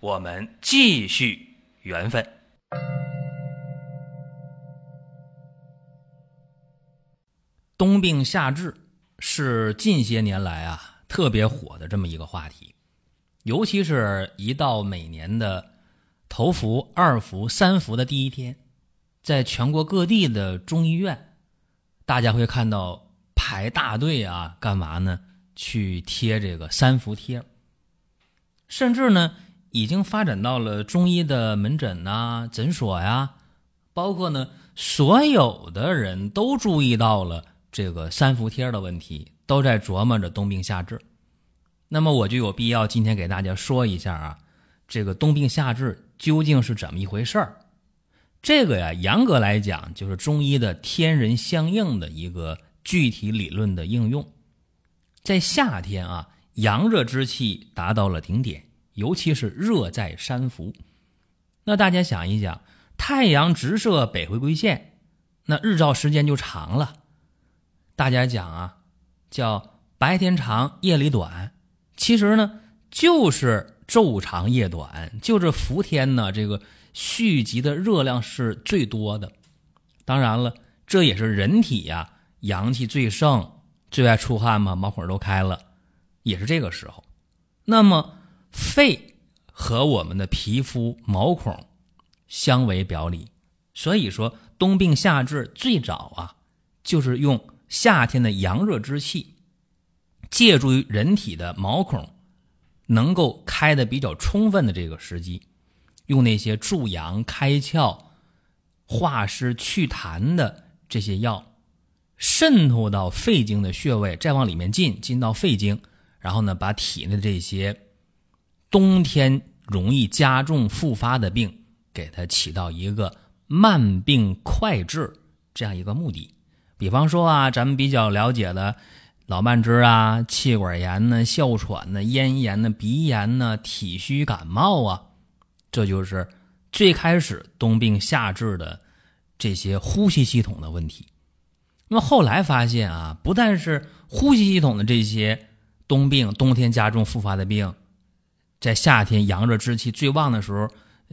我们继续缘分。冬病夏治是近些年来啊特别火的这么一个话题，尤其是一到每年的头伏、二伏、三伏的第一天，在全国各地的中医院，大家会看到排大队啊，干嘛呢？去贴这个三伏贴，甚至呢，已经发展到了中医的门诊呐、诊所呀，包括呢，所有的人都注意到了。这个三伏贴的问题都在琢磨着冬病夏治，那么我就有必要今天给大家说一下啊，这个冬病夏治究竟是怎么一回事儿？这个呀，严格来讲就是中医的天人相应的一个具体理论的应用。在夏天啊，阳热之气达到了顶点，尤其是热在三伏。那大家想一想，太阳直射北回归线，那日照时间就长了。大家讲啊，叫白天长夜里短，其实呢就是昼长夜短，就这伏天呢，这个蓄积的热量是最多的。当然了，这也是人体呀阳气最盛、最爱出汗嘛，毛孔都开了，也是这个时候。那么肺和我们的皮肤毛孔相为表里，所以说冬病夏治最早啊就是用。夏天的阳热之气，借助于人体的毛孔能够开的比较充分的这个时机，用那些助阳开窍、化湿祛痰的这些药，渗透到肺经的穴位，再往里面进，进到肺经，然后呢，把体内的这些冬天容易加重复发的病，给它起到一个慢病快治这样一个目的。比方说啊，咱们比较了解的老慢支啊、气管炎呢、哮喘呢、咽炎呢、鼻炎呢、体虚感冒啊，这就是最开始冬病夏治的这些呼吸系统的问题。那么后来发现啊，不但是呼吸系统的这些冬病，冬天加重复发的病，在夏天阳热之气最旺的时候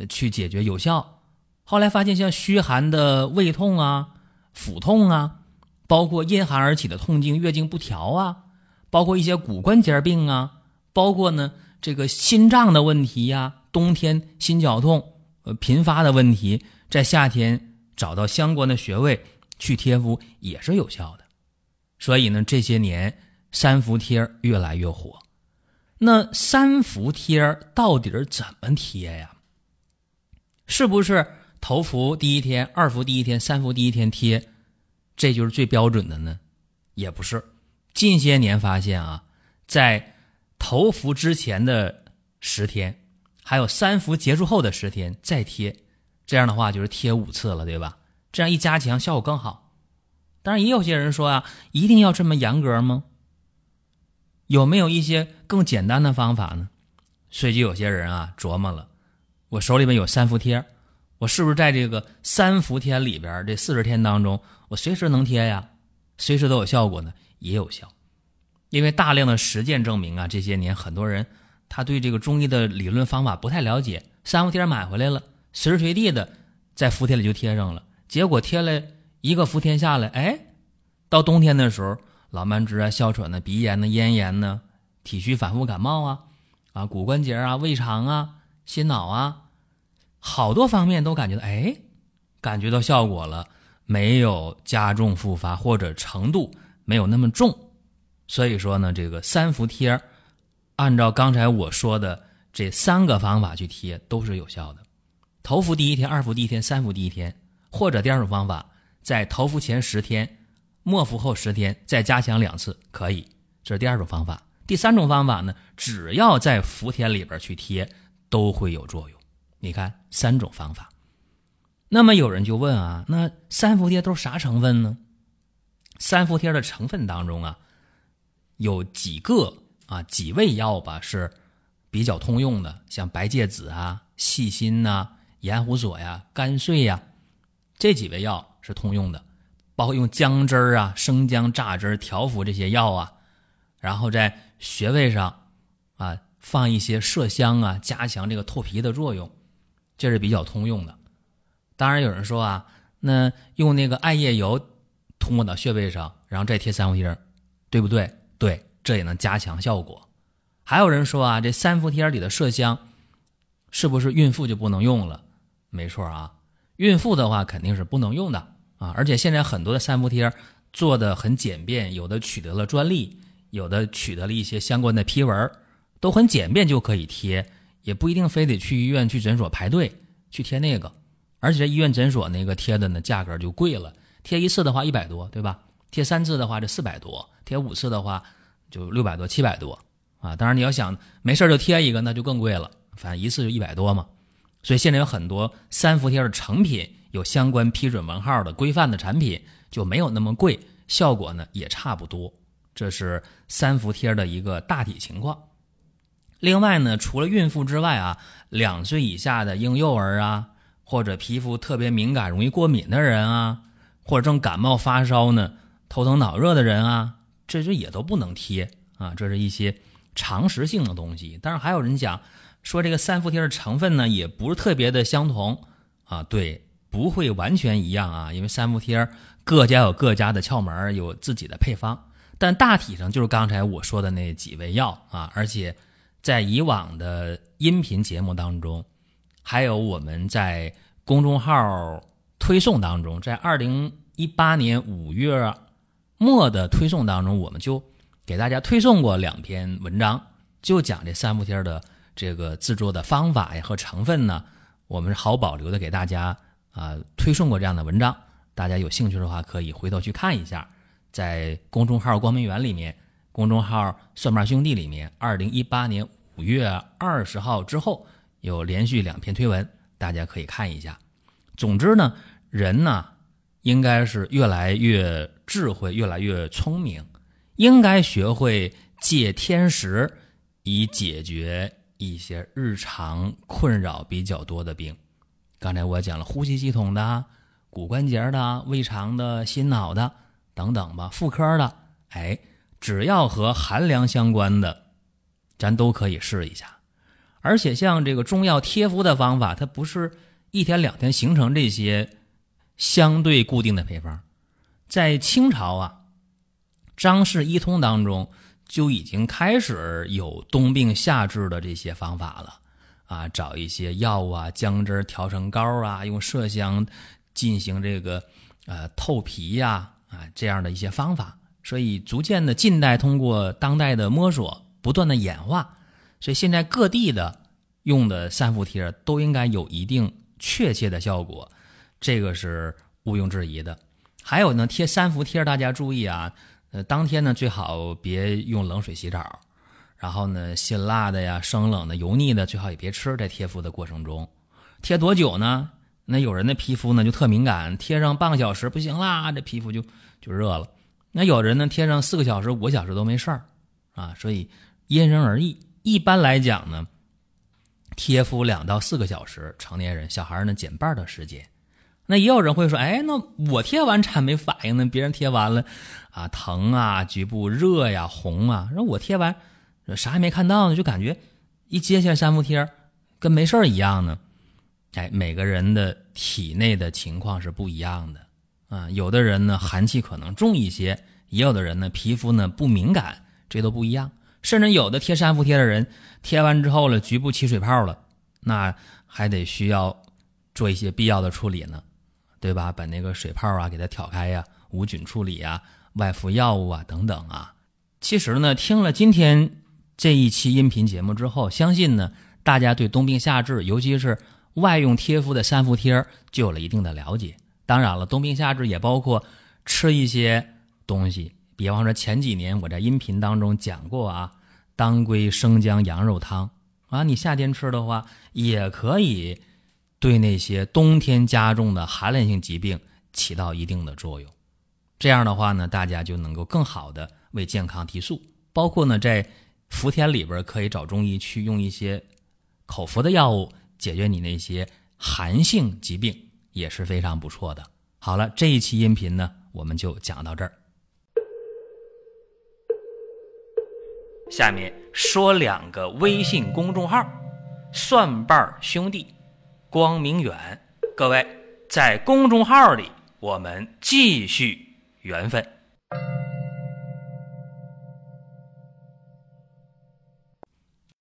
去解决有效。后来发现，像虚寒的胃痛啊、腹痛啊。包括因寒而起的痛经、月经不调啊，包括一些骨关节病啊，包括呢这个心脏的问题呀，冬天心绞痛呃频发的问题，在夏天找到相关的穴位去贴敷也是有效的。所以呢，这些年三伏贴越来越火。那三伏贴到底怎么贴呀？是不是头伏第一天、二伏第一天、三伏第一天贴？这就是最标准的呢，也不是。近些年发现啊，在头伏之前的十天，还有三伏结束后的十天再贴，这样的话就是贴五次了，对吧？这样一加强效果更好。当然，也有些人说啊，一定要这么严格吗？有没有一些更简单的方法呢？所以就有些人啊琢磨了，我手里面有三伏贴。我是不是在这个三伏天里边这四十天当中，我随时能贴呀，随时都有效果呢？也有效，因为大量的实践证明啊，这些年很多人他对这个中医的理论方法不太了解，三伏贴买回来了，随时随地的在伏贴里就贴上了，结果贴了一个伏天下来，哎，到冬天的时候，老慢支啊、哮喘呢、鼻炎呢、咽炎呢、体虚反复感冒啊、啊骨关节啊、胃肠啊、心脑啊。好多方面都感觉到，哎，感觉到效果了，没有加重复发或者程度没有那么重，所以说呢，这个三伏贴，按照刚才我说的这三个方法去贴都是有效的。头伏第一天、二伏第一天、三伏第一天，或者第二种方法，在头伏前十天、末伏后十天再加强两次，可以。这是第二种方法。第三种方法呢，只要在伏天里边去贴，都会有作用。你看三种方法。那么有人就问啊，那三伏贴都是啥成分呢？三伏贴的成分当中啊，有几个啊几味药吧是比较通用的，像白芥子啊、细辛呐、盐胡索呀、甘遂呀，这几味药是通用的。包括用姜汁儿啊、生姜榨汁调服这些药啊，然后在穴位上啊放一些麝香啊，加强这个透皮的作用，这是比较通用的。当然有人说啊，那用那个艾叶油涂抹到穴位上，然后再贴三伏贴，对不对？对，这也能加强效果。还有人说啊，这三伏贴里的麝香是不是孕妇就不能用了？没错啊，孕妇的话肯定是不能用的。啊，而且现在很多的三伏贴做的很简便，有的取得了专利，有的取得了一些相关的批文，都很简便就可以贴，也不一定非得去医院去诊所排队去贴那个。而且医院诊所那个贴的呢，价格就贵了，贴一次的话一百多，对吧？贴三次的话这四百多，贴五次的话就六百多、七百多啊。当然你要想没事就贴一个，那就更贵了，反正一次就一百多嘛。所以现在有很多三伏贴的成品。有相关批准文号的规范的产品就没有那么贵，效果呢也差不多。这是三伏贴的一个大体情况。另外呢，除了孕妇之外啊，两岁以下的婴幼儿啊，或者皮肤特别敏感、容易过敏的人啊，或者正感冒发烧呢、头疼脑热的人啊，这就也都不能贴啊。这是一些常识性的东西。但是还有人讲说，这个三伏贴的成分呢，也不是特别的相同啊。对。不会完全一样啊，因为三伏贴各家有各家的窍门，有自己的配方，但大体上就是刚才我说的那几味药啊。而且在以往的音频节目当中，还有我们在公众号推送当中，在二零一八年五月末的推送当中，我们就给大家推送过两篇文章，就讲这三伏贴的这个制作的方法呀和成分呢，我们是好保留的给大家。啊，推送过这样的文章，大家有兴趣的话可以回头去看一下，在公众号“光明园”里面，公众号“蒜瓣兄弟”里面，二零一八年五月二十号之后有连续两篇推文，大家可以看一下。总之呢，人呢应该是越来越智慧，越来越聪明，应该学会借天时，以解决一些日常困扰比较多的病。刚才我讲了呼吸系统的、骨关节的、胃肠的、心脑的等等吧，妇科的，哎，只要和寒凉相关的，咱都可以试一下。而且像这个中药贴敷的方法，它不是一天两天形成这些相对固定的配方，在清朝啊，《张氏医通》当中就已经开始有冬病夏治的这些方法了。啊，找一些药啊，姜汁调成膏啊，用麝香进行这个呃透皮呀啊这样的一些方法，所以逐渐的近代通过当代的摸索，不断的演化，所以现在各地的用的三伏贴都应该有一定确切的效果，这个是毋庸置疑的。还有呢，贴三伏贴大家注意啊，呃，当天呢最好别用冷水洗澡。然后呢，辛辣的呀、生冷的、油腻的，最好也别吃。在贴敷的过程中，贴多久呢？那有人的皮肤呢就特敏感，贴上半个小时不行啦，这皮肤就就热了。那有人呢贴上四个小时、五个小时都没事儿啊。所以因人而异。一般来讲呢，贴敷两到四个小时，成年人、小孩呢减半的时间。那也有人会说，哎，那我贴完咋没反应呢？别人贴完了啊，疼啊，局部热呀、红啊，那我贴完。啥也没看到呢，就感觉一揭下三伏贴跟没事儿一样呢。哎，每个人的体内的情况是不一样的啊。有的人呢寒气可能重一些，也有的人呢皮肤呢不敏感，这都不一样。甚至有的贴三伏贴的人，贴完之后了局部起水泡了，那还得需要做一些必要的处理呢，对吧？把那个水泡啊给它挑开呀，无菌处理啊，外敷药物啊等等啊。其实呢，听了今天。这一期音频节目之后，相信呢，大家对冬病夏治，尤其是外用贴敷的三伏贴就有了一定的了解。当然了，冬病夏治也包括吃一些东西，比方说前几年我在音频当中讲过啊，当归生姜羊肉汤啊，你夏天吃的话也可以对那些冬天加重的寒凉性疾病起到一定的作用。这样的话呢，大家就能够更好的为健康提速。包括呢，在伏天里边可以找中医去用一些口服的药物解决你那些寒性疾病，也是非常不错的。好了，这一期音频呢，我们就讲到这儿。下面说两个微信公众号：蒜瓣兄弟、光明远。各位在公众号里，我们继续缘分。